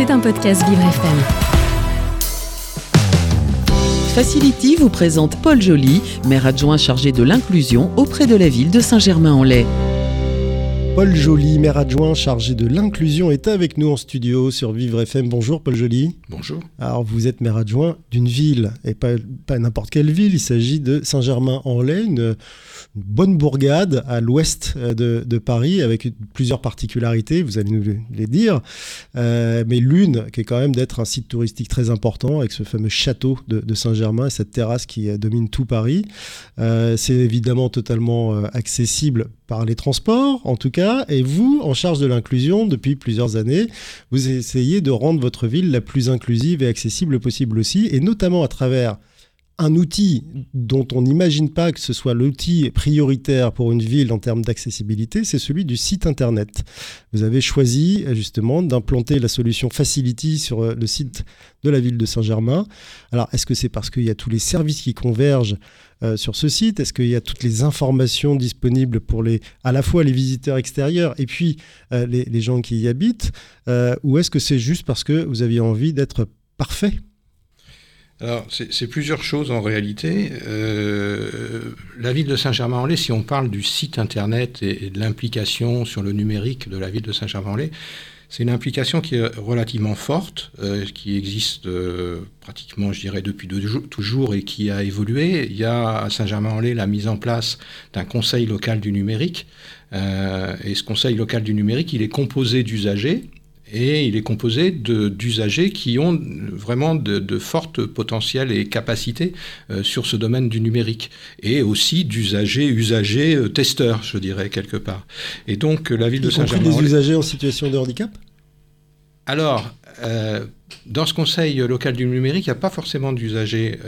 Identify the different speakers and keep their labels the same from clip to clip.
Speaker 1: C'est un podcast Vivre FM.
Speaker 2: Facility vous présente Paul Joly, maire adjoint chargé de l'inclusion auprès de la ville de Saint-Germain-en-Laye.
Speaker 3: Paul Joly, maire adjoint chargé de l'inclusion, est avec nous en studio sur Vivre FM. Bonjour Paul Joly.
Speaker 4: Bonjour.
Speaker 3: Alors vous êtes maire adjoint d'une ville, et pas, pas n'importe quelle ville, il s'agit de Saint-Germain-en-Laye, une, bonne bourgade à l'ouest euh, de, Paris, avec plusieurs particularités, vous allez nous les dire, euh, mais l'une qui est quand même d'être un site touristique très important, avec ce fameux château de, Saint-Germain et cette terrasse qui euh, domine tout Paris. C'est évidemment totalement accessible par les transports, en tout cas, et vous, en charge de l'inclusion depuis plusieurs années, vous essayez de rendre votre ville la plus inclusive et accessible possible aussi, et notamment à travers un outil dont on n'imagine pas que ce soit l'outil prioritaire pour une ville en termes d'accessibilité, c'est celui du site Internet. Vous avez choisi justement d'implanter la solution Facility sur euh, le site de la ville de Saint-Germain. Alors, est-ce que c'est parce qu'il y a tous les services qui convergent euh, sur ce site? Est-ce qu'il y a toutes les informations disponibles pour les, à la fois les visiteurs extérieurs et puis euh, les, gens qui y habitent? Ou est-ce que c'est juste parce que vous aviez envie d'être parfait?
Speaker 4: Alors, c'est plusieurs choses en réalité. Euh, la ville de Saint-Germain-en-Laye, si on parle du site internet et, de l'implication sur le numérique de la ville de Saint-Germain-en-Laye, c'est une implication qui est relativement forte, euh, qui existe euh, pratiquement, je dirais, depuis toujours et qui a évolué. Il y a à Saint-Germain-en-Laye la mise en place d'un conseil local du numérique. et ce conseil local du numérique, il est composé d'usagers et il est composé d'usagers qui ont vraiment de, fortes potentiels et capacités euh, sur ce domaine du numérique, et aussi d'usagers, usagers, euh, testeurs, je dirais, quelque part. Et donc, la ville de Saint-Germain...
Speaker 3: des usagers en situation de handicap?
Speaker 4: Alors, euh, dans ce conseil local du numérique, il n'y a pas forcément d'usagers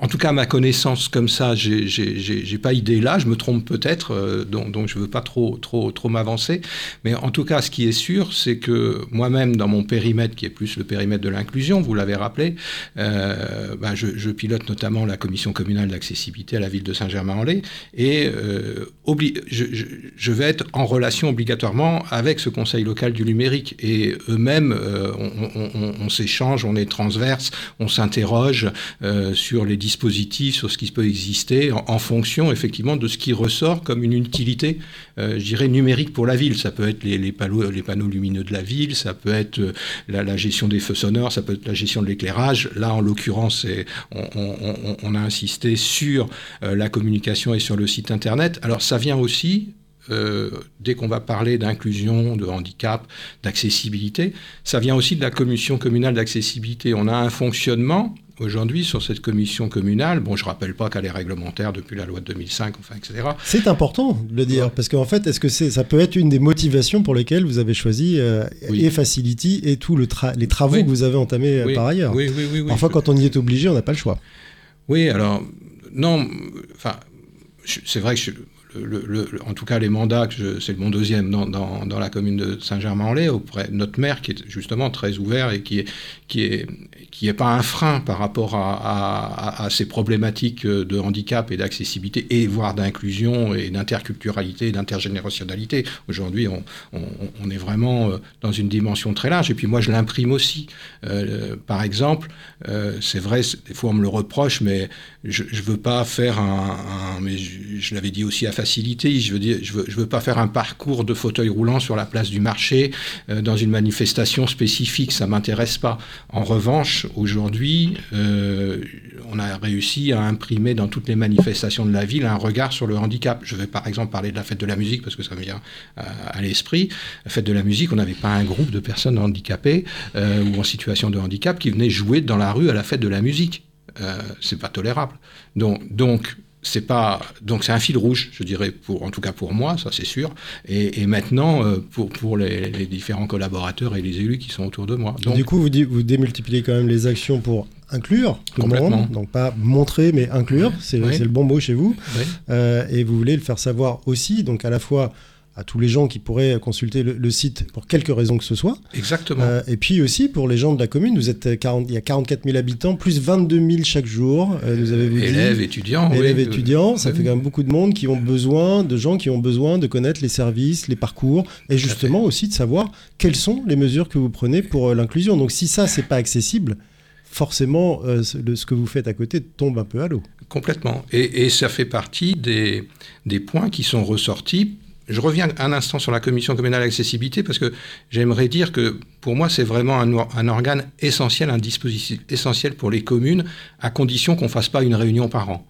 Speaker 4: en tout cas, ma connaissance comme ça, j'ai pas idée là. Je me trompe peut-être, euh, donc, je ne veux pas trop, trop, trop m'avancer. Mais en tout cas, ce qui est sûr, c'est que moi-même, dans mon périmètre, qui est plus le périmètre de l'inclusion, vous l'avez rappelé, euh, bah, je, pilote notamment la commission communale d'accessibilité à la ville de Saint-Germain-en-Laye, et euh, je, je, vais être en relation obligatoirement avec ce conseil local du numérique. Et eux-mêmes, on, s'échange, on est transverse, on s'interroge sur les dispositif sur ce qui peut exister en, fonction effectivement de ce qui ressort comme une utilité, euh, je dirais, numérique pour la ville. Ça peut être les, panneaux, les panneaux lumineux de la ville, ça peut être euh, la, gestion des feux sonores, ça peut être la gestion de l'éclairage. Là, en l'occurrence, on, a insisté sur euh, la communication et sur le site Internet. Alors, ça vient aussi dès qu'on va parler d'inclusion, de handicap, d'accessibilité, ça vient aussi de la commission communale d'accessibilité. On a un fonctionnement aujourd'hui sur cette commission communale. Bon, je ne rappelle pas qu'elle est réglementaire depuis la loi de 2005, enfin, etc.
Speaker 3: C'est important de le dire, parce qu'en fait, est-ce que c'est, ça peut être une des motivations pour lesquelles vous avez choisi euh, et Facility et tous le les travaux que vous avez entamés euh, par ailleurs?
Speaker 4: Oui, oui, oui.
Speaker 3: Parfois, quand on y est obligé, on n'a pas le choix.
Speaker 4: Oui, alors, non, enfin, c'est vrai que je, en tout cas les mandats, c'est mon deuxième dans, la commune de Saint-Germain-en-Laye, auprès de notre maire qui est justement très ouvert et qui est, qui est, qui n'est pas un frein par rapport à, ces problématiques de handicap et d'accessibilité, et voire d'inclusion et d'interculturalité d'intergénérationnalité. Aujourd'hui, on, on, est vraiment euh, dans une dimension très large. Et puis moi, je l'imprime aussi. Euh, par exemple, euh, c'est vrai, des fois on me le reproche, mais je ne veux pas faire un... mais je, l'avais dit aussi à Je veux dire, je veux, pas faire un parcours de fauteuil roulant sur la place du marché dans une manifestation spécifique, ça m'intéresse pas. En revanche, aujourd'hui, euh, on a réussi à imprimer dans toutes les manifestations de la ville un regard sur le handicap. Je vais par exemple parler de la fête de la musique parce que ça me vient euh, à, l'esprit. La fête de la musique, on n'avait pas un groupe de personnes handicapées euh, ou en situation de handicap qui venaient jouer dans la rue à la fête de la musique. c'est pas tolérable. Donc, donc c'est pas donc c'est un fil rouge, je dirais, pour en tout cas pour moi, ça c'est sûr. Et, maintenant euh, pour pour les, différents collaborateurs et les élus qui sont autour de moi.
Speaker 3: Donc, du coup, vous, vous démultipliez quand même les actions pour inclure le monde, donc pas montrer mais inclure, c'est le bon mot chez vous. Euh, et vous voulez le faire savoir aussi, donc à la fois à tous les gens qui pourraient consulter le, site pour quelque raison que ce soit.
Speaker 4: Exactement.
Speaker 3: Euh, et puis aussi pour les gens de la commune, vous êtes 40, il y a 44 000 habitants, plus 22 000 chaque jour.
Speaker 4: Euh, vous avez vous élèves, étudiants.
Speaker 3: Élèves, étudiants, ça fait quand même beaucoup de monde qui ont besoin, de gens qui ont besoin de connaître les services, les parcours, et justement aussi de savoir quelles sont les mesures que vous prenez pour l'inclusion. Donc si ça, c'est pas accessible, forcément, ce que vous faites à côté tombe un peu à l'eau.
Speaker 4: Complètement. Et, ça fait partie des, des points qui sont ressortis je reviens un instant sur la commission communale d'accessibilité parce que j'aimerais dire que pour moi c'est vraiment un, organe essentiel, un dispositif essentiel pour les communes, à condition qu'on fasse pas une réunion par an.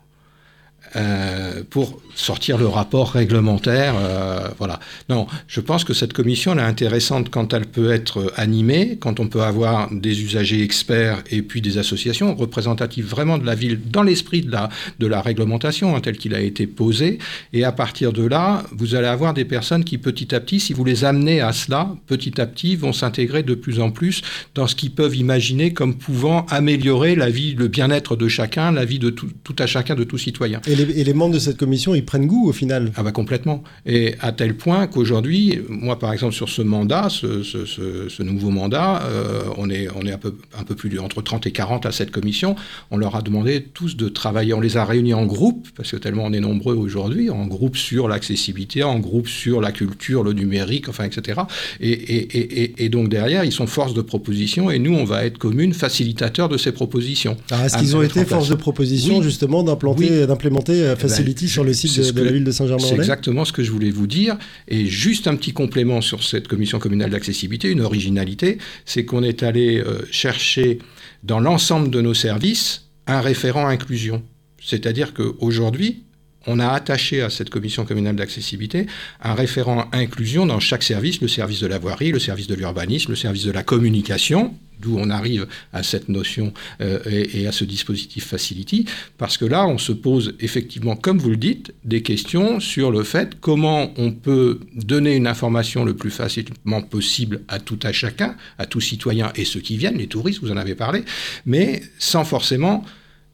Speaker 4: Euh, pour sortir le rapport réglementaire. Euh, voilà. Non, je pense que cette commission elle est intéressante quand elle peut être animée, quand on peut avoir des usagers experts et puis des associations représentatives vraiment de la ville dans l'esprit de la, de la réglementation hein, tel qu'il a été posé. Et à partir de là, vous allez avoir des personnes qui petit à petit, si vous les amenez à cela, petit à petit vont s'intégrer de plus en plus dans ce qu'ils peuvent imaginer comme pouvant améliorer la vie, le bien-être de chacun, la vie de tout, tout à chacun, de tout citoyen
Speaker 3: et les membres de cette commission, ils prennent goût au final
Speaker 4: Ah bah complètement. Et à tel point qu'aujourd'hui, moi par exemple sur ce mandat, ce, nouveau mandat, euh, on est, on est un, peu, un peu plus entre 30 et 40 à cette commission. On leur a demandé tous de travailler, on les a réunis en groupe, parce que tellement on est nombreux aujourd'hui, en groupe sur l'accessibilité, en groupe sur la culture, le numérique, enfin etc. Et, et, et, donc derrière, ils sont force de proposition et nous, on va être commune facilitateur de ces propositions.
Speaker 3: Est-ce qu'ils ont été force de proposition justement d'implanter, d'implémenter euh, eh ben, Facility sur le site de, la ville de Saint-Germain-en-Laye
Speaker 4: C'est exactement ce que je voulais vous dire. Et juste un petit complément sur cette commission communale d'accessibilité, une originalité, c'est qu'on est allé euh, chercher dans l'ensemble de nos services un référent inclusion. C'est-à-dire qu'aujourd'hui, on a attaché à cette commission communale d'accessibilité un référent inclusion dans chaque service, le service de la voirie, le service de l'urbanisme, le service de la communication, d'où on arrive à cette notion euh, et, à ce dispositif Facility, parce que là, on se pose effectivement, comme vous le dites, des questions sur le fait comment on peut donner une information le plus facilement possible à tout à chacun, à tout citoyen et ceux qui viennent, les touristes, vous en avez parlé, mais sans forcément,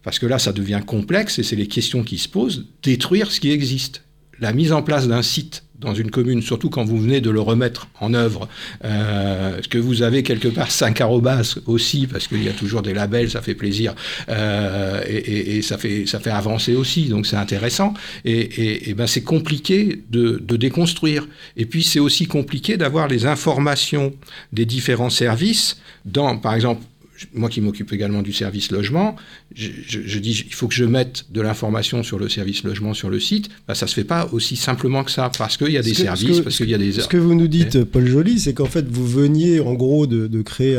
Speaker 4: parce que là, ça devient complexe et c'est les questions qui se posent, détruire ce qui existe. La mise en place d'un site dans une commune, surtout quand vous venez de le remettre en œuvre, euh, que vous avez quelque part 5 arrobas aussi, parce qu'il y a toujours des labels, ça fait plaisir, euh, et, ça, fait, ça fait avancer aussi, donc c'est intéressant. Et, et ben c'est compliqué de, de, déconstruire. Et puis c'est aussi compliqué d'avoir les informations des différents services dans, par exemple, moi qui m'occupe également du service logement, je, dis il faut que je mette de l'information sur le service logement sur le site. Bah, ça se fait pas aussi simplement que ça parce qu'il y a des services, parce qu'il y a des.
Speaker 3: Ce que vous nous dites, Paul Joly, c'est qu'en fait vous veniez en gros de, créer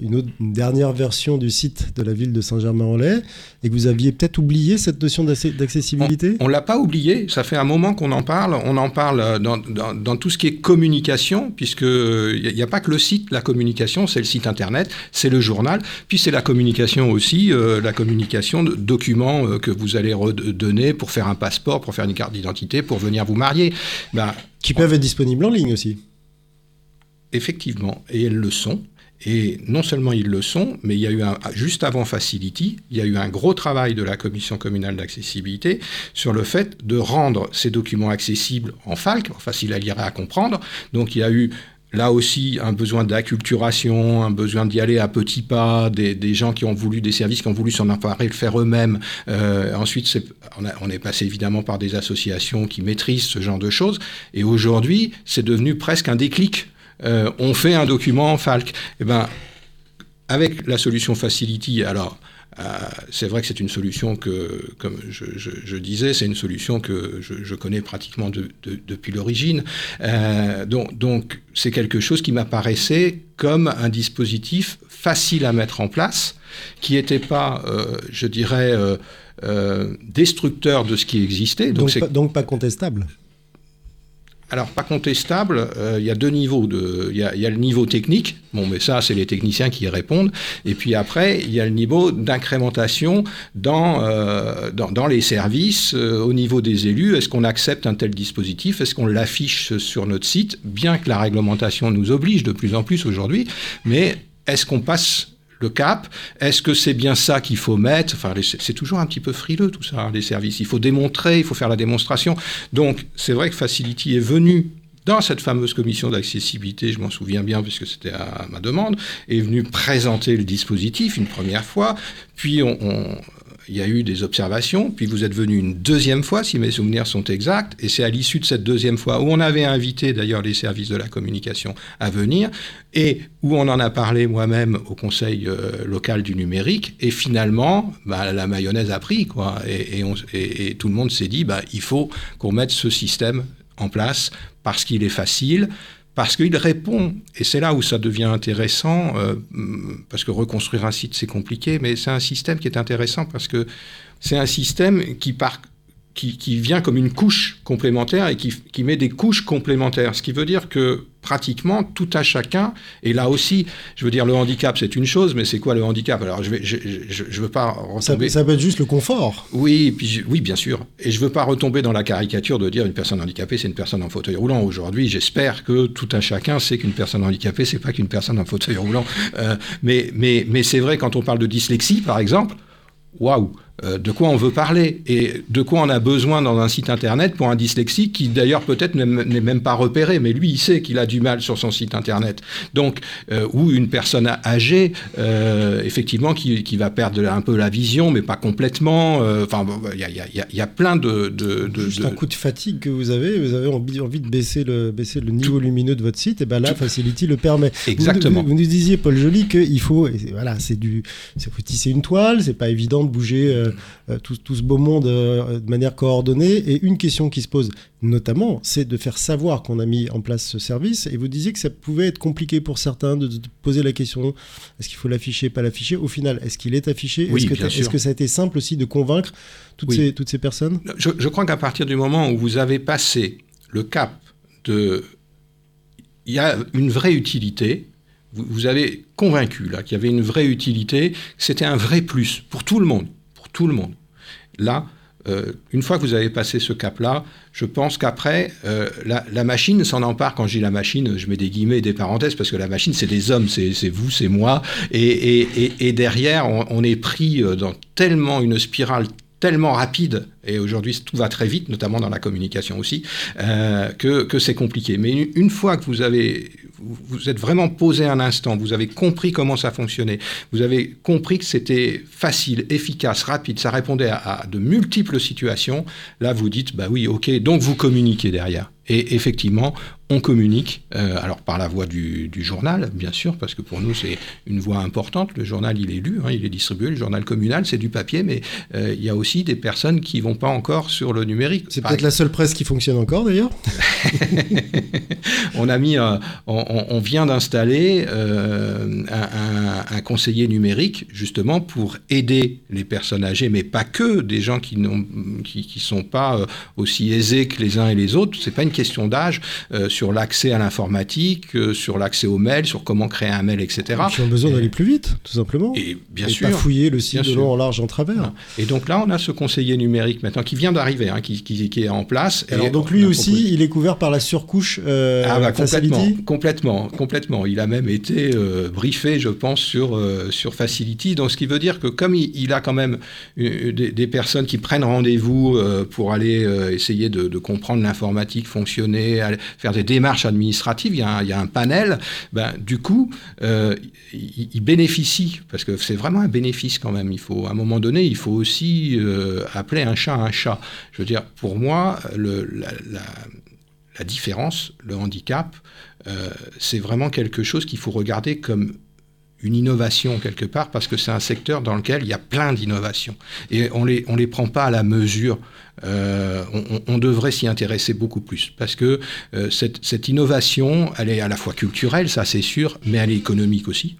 Speaker 3: une, autre, dernière version du site de la ville de Saint-Germain-en-Laye et que vous aviez peut-être oublié cette notion d'accessibilité?
Speaker 4: On, ne l'a pas oublié. Ça fait un moment qu'on en parle. On en parle dans, dans, tout ce qui est communication, puisque il n'y a, pas que le site, la communication, c'est le site internet, c'est le journal, puis c'est la communication aussi, euh, la communication de documents euh, que vous allez redonner pour faire un passeport, pour faire une carte d'identité, pour venir vous marier.
Speaker 3: Ben, qui peuvent être disponibles en ligne aussi.
Speaker 4: Effectivement, et elles le sont. Et non seulement ils le sont, mais il y a eu un, juste avant Facility, il y a eu un gros travail de la commission communale d'accessibilité sur le fait de rendre ces documents accessibles en FALC, facile à lire et à comprendre. Donc il y a eu là aussi un besoin d'acculturation, un besoin d'y aller à petits pas, des, gens qui ont voulu, des services qui ont voulu s'en emparer, le faire eux-mêmes. Euh, ensuite, on, est passé évidemment par des associations qui maîtrisent ce genre de choses. Et aujourd'hui, c'est devenu presque un déclic. Euh, on fait un document en FALC. Eh ben, avec la solution Facility, alors c'est vrai que c'est une solution que, comme je, disais, c'est une solution que je, connais pratiquement depuis l'origine. Euh, donc, c'est quelque chose qui m'apparaissait comme un dispositif facile à mettre en place, qui n'était pas, euh, je dirais, destructeur de ce qui existait.
Speaker 3: donc pas contestable
Speaker 4: alors, pas contestable, euh, il y a deux niveaux. Il y, a le niveau technique, bon, mais ça, c'est les techniciens qui y répondent. Et puis après, il y a le niveau d'incrémentation dans, euh, dans, les services, euh, au niveau des élus. Est-ce qu'on accepte un tel dispositif Est-ce qu'on l'affiche sur notre site Bien que la réglementation nous oblige de plus en plus aujourd'hui, mais est-ce qu'on passe le cap. Est-ce que c'est bien ça qu'il faut mettre? Enfin, c'est toujours un petit peu frileux tout ça, hein, les services. Il faut démontrer, il faut faire la démonstration. Donc, c'est vrai que Facility est venu dans cette fameuse commission d'accessibilité, je m'en souviens bien puisque c'était à ma demande, est venu présenter le dispositif une première fois, puis on, il y a eu des observations, puis vous êtes venu une deuxième fois, si mes souvenirs sont exacts, et c'est à l'issue de cette deuxième fois, où on avait invité d'ailleurs les services de la communication à venir, et où on en a parlé moi-même au conseil euh, local du numérique, et finalement, bah, la mayonnaise a pris, quoi, et, tout le monde s'est dit, bah, il faut qu'on mette ce système en place parce qu'il est facile, parce qu'il répond, et c'est là où ça devient intéressant, euh, parce que reconstruire un site c'est compliqué, mais c'est un système qui est intéressant parce que c'est un système qui vient comme une couche complémentaire et qui, met des couches complémentaires. Ce qui veut dire que pratiquement tout à chacun, et là aussi, je veux dire, le handicap c'est une chose, mais c'est quoi le handicap? Alors je ne je, je, veux pas
Speaker 3: retomber... Ça, peut être juste le confort.
Speaker 4: Oui, puis, oui, bien sûr. Et je veux pas retomber dans la caricature de dire une personne handicapée c'est une personne en fauteuil roulant. Aujourd'hui, j'espère que tout un chacun sait qu'une personne handicapée c'est pas qu'une personne en fauteuil roulant. Euh, mais mais, mais c'est vrai quand on parle de dyslexie, par exemple, waouh euh, de quoi on veut parler et de quoi on a besoin dans un site internet pour un dyslexique qui d'ailleurs peut-être n'est même pas repéré, mais lui il sait qu'il a du mal sur son site internet. Donc, euh, ou une personne âgée, euh, effectivement, qui, va perdre un peu la vision, mais pas complètement. Enfin, il y, a, plein de, de,
Speaker 3: Juste un coup de fatigue que vous avez, vous avez envie, de baisser le, baisser le niveau lumineux de votre site, et ben là, Facility le permet.
Speaker 4: Exactement.
Speaker 3: Vous, nous disiez, Paul Joly, qu'il faut, voilà, c'est du, faut tisser une toile, c'est pas évident de bouger euh, tout, ce beau monde euh, de manière coordonnée. Et une question qui se pose notamment, c'est de faire savoir qu'on a mis en place ce service. Et vous disiez que ça pouvait être compliqué pour certains de, poser la question est-ce qu'il faut l'afficher, pas l'afficher? Au final, est-ce qu'il est affiché?
Speaker 4: Oui,
Speaker 3: Est-ce que, ça a été simple aussi de convaincre toutes, ces, toutes ces personnes?
Speaker 4: Je, je crois qu'à partir du moment où vous avez passé le cap de. Il y a une vraie utilité, vous, avez convaincu là qu'il y avait une vraie utilité, que c'était un vrai plus pour tout le monde tout le monde. Là, euh, une fois que vous avez passé ce cap-là, je pense qu'après, euh, la, machine s'en empare. Quand je dis la machine, je mets des guillemets et des parenthèses, parce que la machine, c'est des hommes, c'est vous, c'est moi. Et, derrière, on, est pris euh, dans tellement une spirale tellement rapide, et aujourd'hui tout va très vite, notamment dans la communication aussi, que, que c'est compliqué. Mais une fois que vous avez vous êtes vraiment posé un instant, vous avez compris comment ça fonctionnait, vous avez compris que c'était facile, efficace, rapide, ça répondait à, de multiples situations, là vous dites, bah oui, ok, donc vous communiquez derrière. Et effectivement, on communique, euh, alors par la voie du, journal, bien sûr, parce que pour nous c'est une voie importante. Le journal, il est lu, hein, il est distribué. Le journal communal, c'est du papier, mais euh, il y a aussi des personnes qui vont pas encore sur le numérique.
Speaker 3: C'est peut-être la seule presse qui fonctionne encore, d'ailleurs.
Speaker 4: on a mis, euh, on, vient d'installer un, conseiller numérique justement pour aider les personnes âgées, mais pas que des gens qui n'ont, qui, qui, sont pas aussi aisés que les uns et les autres. C'est pas une question d'âge sur l'accès à l'informatique, euh, sur l'accès aux mails, sur comment créer un mail, etc.
Speaker 3: Qui ont besoin d'aller plus vite, tout simplement.
Speaker 4: Et bien
Speaker 3: et
Speaker 4: sûr.
Speaker 3: Pas fouiller le site de long en large en travers.
Speaker 4: Et donc là, on a ce conseiller numérique maintenant qui vient d'arriver, hein, qui, qui, est en place.
Speaker 3: Alors donc lui aussi, il est couvert par la surcouche euh,
Speaker 4: ah bah, complètement, complètement, complètement. Il a même été euh, briefé, je pense, sur sur Facility. Donc ce qui veut dire que comme il, a quand même des, personnes qui prennent rendez-vous pour aller essayer de, de comprendre l'informatique, fonctionner, faire des démarches administratives, il y a un, panel, ben, du coup, euh, il, bénéficie, parce que c'est vraiment un bénéfice quand même. Il faut, à un moment donné, il faut aussi euh, appeler un chat un chat. Je veux dire, pour moi, le, la, différence, le handicap, euh, c'est vraiment quelque chose qu'il faut regarder comme une innovation quelque part parce que c'est un secteur dans lequel il y a plein d'innovations et on les on les prend pas à la mesure. Euh, on, devrait s'y intéresser beaucoup plus parce que euh, cette, cette innovation, elle est à la fois culturelle, ça c'est sûr, mais elle est économique aussi.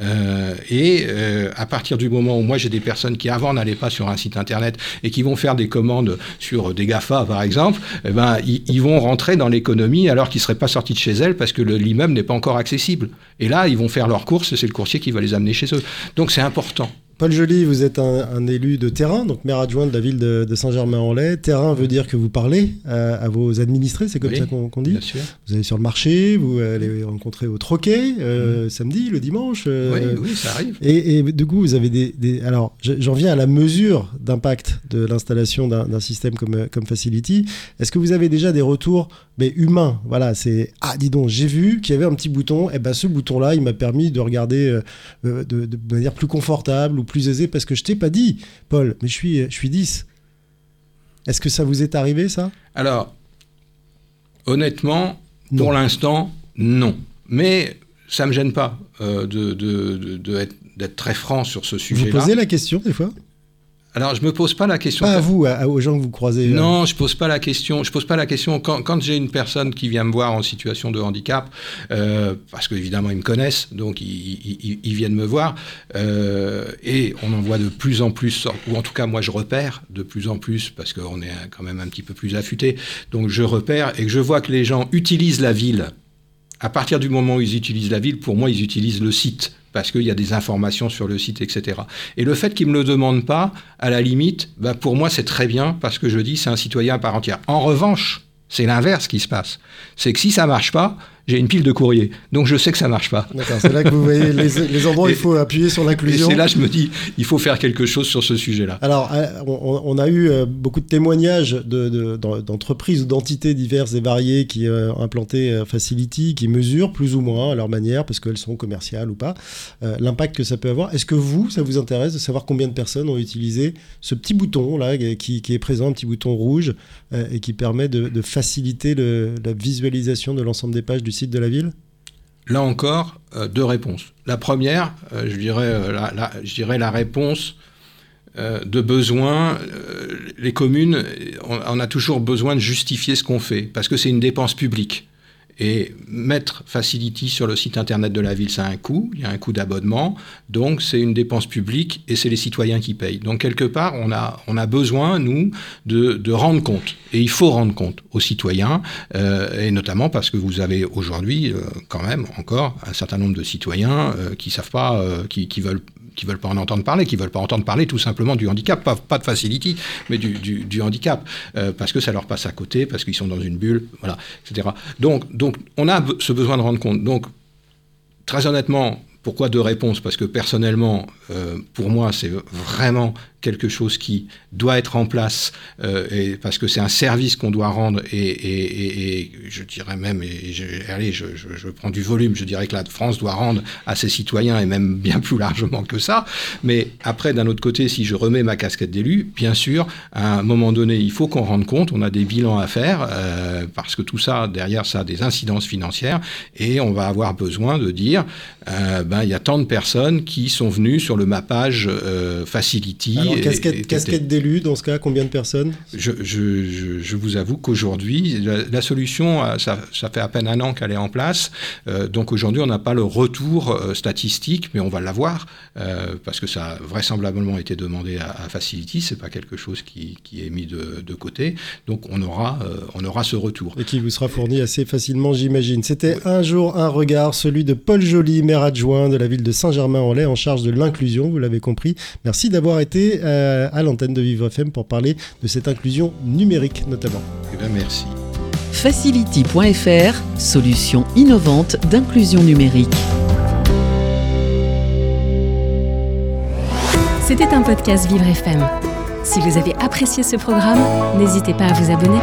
Speaker 4: Euh, et euh, à partir du moment où moi j'ai des personnes qui avant n'allaient pas sur un site internet et qui vont faire des commandes sur des GAFA par exemple, eh ben, ils, vont rentrer dans l'économie alors qu'ils ne seraient pas sortis de chez elles parce que l'immeuble n'est pas encore accessible. Et là, ils vont faire leurs courses, c'est le coursier qui va les amener chez eux. Donc c'est important
Speaker 3: Paul Joly, vous êtes un, élu de terrain, donc maire adjoint de la ville de, Saint-Germain-en-Laye. Terrain veut dire que vous parlez euh, à vos administrés, c'est comme ça qu'on dit
Speaker 4: bien sûr.
Speaker 3: Vous allez sur le marché, vous allez rencontrer au troquet euh, mm. samedi, le dimanche.
Speaker 4: Euh, oui, oui, ça arrive.
Speaker 3: Et, du coup, vous avez des. alors, j'en viens à la mesure d'impact de l'installation d'un système comme, comme Facility. Est-ce que vous avez déjà des retours mais humains? Voilà, c'est Ah, dis donc, j'ai vu qu'il y avait un petit bouton, et eh ben ce bouton-là, il m'a permis de regarder de, de manière plus confortable ou plus aisé parce que je t'ai pas dit, Paul, mais je suis, je suis 10. Est-ce que ça vous est arrivé, ça?
Speaker 4: Alors, honnêtement, pour l'instant, non. Mais ça ne me gêne pas euh, d'être très franc sur ce sujet-là.
Speaker 3: Vous posez la question des fois?
Speaker 4: Alors, je me pose pas la question.
Speaker 3: Pas à vous, aux gens que vous croisez.
Speaker 4: Non, je pose pas la question. Je pose pas la question quand, quand j'ai une personne qui vient me voir en situation de handicap, euh, parce qu'évidemment ils me connaissent, donc ils, ils, viennent me voir, euh, et on en voit de plus en plus, ou en tout cas moi je repère de plus en plus, parce qu'on est quand même un petit peu plus affûté. Donc je repère et que je vois que les gens utilisent la ville. À partir du moment où ils utilisent la ville, pour moi ils utilisent le site parce qu'il y a des informations sur le site, etc. Et le fait qu'il ne me le demande pas, à la limite, bah pour moi c'est très bien, parce que je dis c'est un citoyen à part entière. En revanche, c'est l'inverse qui se passe. C'est que si ça marche pas, j'ai une pile de courrier. Donc je sais que ça marche pas.
Speaker 3: D'accord, c'est là que vous voyez les, endroits où il faut appuyer sur l'inclusion.
Speaker 4: Et c'est là que je me dis, il faut faire quelque chose sur ce sujet-là.
Speaker 3: Alors, euh, on, a eu euh, beaucoup de témoignages d'entreprises ou d'entités diverses et variées qui euh, ont implanté Facility, qui mesurent plus ou moins à leur manière, parce qu'elles sont commerciales ou pas, l'impact que ça peut avoir. Est-ce que vous, ça vous intéresse de savoir combien de personnes ont utilisé ce petit bouton là qui, est présent, un petit bouton rouge, et qui permet de, faciliter la visualisation de l'ensemble des pages du site de la ville?
Speaker 4: Là encore, euh, deux réponses. La première, euh, euh, la, je dirais la réponse de besoin. les communes, on, a toujours besoin de justifier ce qu'on fait, parce que c'est une dépense publique. Et mettre Facility sur le site internet de la ville, ça a un coût, il y a un coût d'abonnement, donc c'est une dépense publique et c'est les citoyens qui payent. Donc quelque part, on a, on a besoin, nous, de, de rendre compte. Et il faut rendre compte aux citoyens, euh, et notamment parce que vous avez aujourd'hui, euh, quand même, encore un certain nombre de citoyens euh, qui savent pas, euh, qui, qui veulent qui veulent pas en entendre parler, qui veulent pas entendre parler tout simplement du handicap, pas, de facility, mais du handicap, euh, parce que ça leur passe à côté, parce qu'ils sont dans une bulle, voilà, etc. Donc, donc, on a ce besoin de rendre compte. Donc, très honnêtement, pourquoi deux réponses? Parce que personnellement, euh, pour moi, c'est vraiment quelque chose qui doit être en place, euh, parce que c'est un service qu'on doit rendre, et, je dirais même, et je, allez, je, je, prends du volume, je dirais que la France doit rendre à ses citoyens, et même bien plus largement que ça. Mais après, d'un autre côté, si je remets ma casquette d'élu, bien sûr, à un moment donné, il faut qu'on rende compte, on a des bilans à faire, euh, parce que tout ça, derrière, ça a des incidences financières, et on va avoir besoin de dire, euh, ben, il y a tant de personnes qui sont venues sur le mappage Facility,
Speaker 3: casquette, d'élu, dans ce cas, combien de personnes
Speaker 4: je, vous avoue qu'aujourd'hui, la, solution, euh, ça, fait à peine un an qu'elle est en place. Euh, donc aujourd'hui, on n'a pas le retour euh, statistique, mais on va l'avoir, parce que ça a vraisemblablement été demandé à, Facility. Ce n'est pas quelque chose qui, est mis de, côté. Donc on aura, on aura ce retour.
Speaker 3: Et qui vous sera fourni assez facilement, j'imagine. C'était un jour, un regard, celui de Paul Joly, maire adjoint de la ville de Saint-Germain-en-Laye, en charge de l'inclusion, vous l'avez compris. Merci d'avoir été euh, à l'antenne de Vivre FM pour parler de cette inclusion numérique notamment.
Speaker 4: Eh bien, merci.
Speaker 2: Facility.fr, solution innovante d'inclusion numérique.
Speaker 1: C'était un podcast Vivre FM. Si vous avez apprécié ce programme, n'hésitez pas à vous abonner.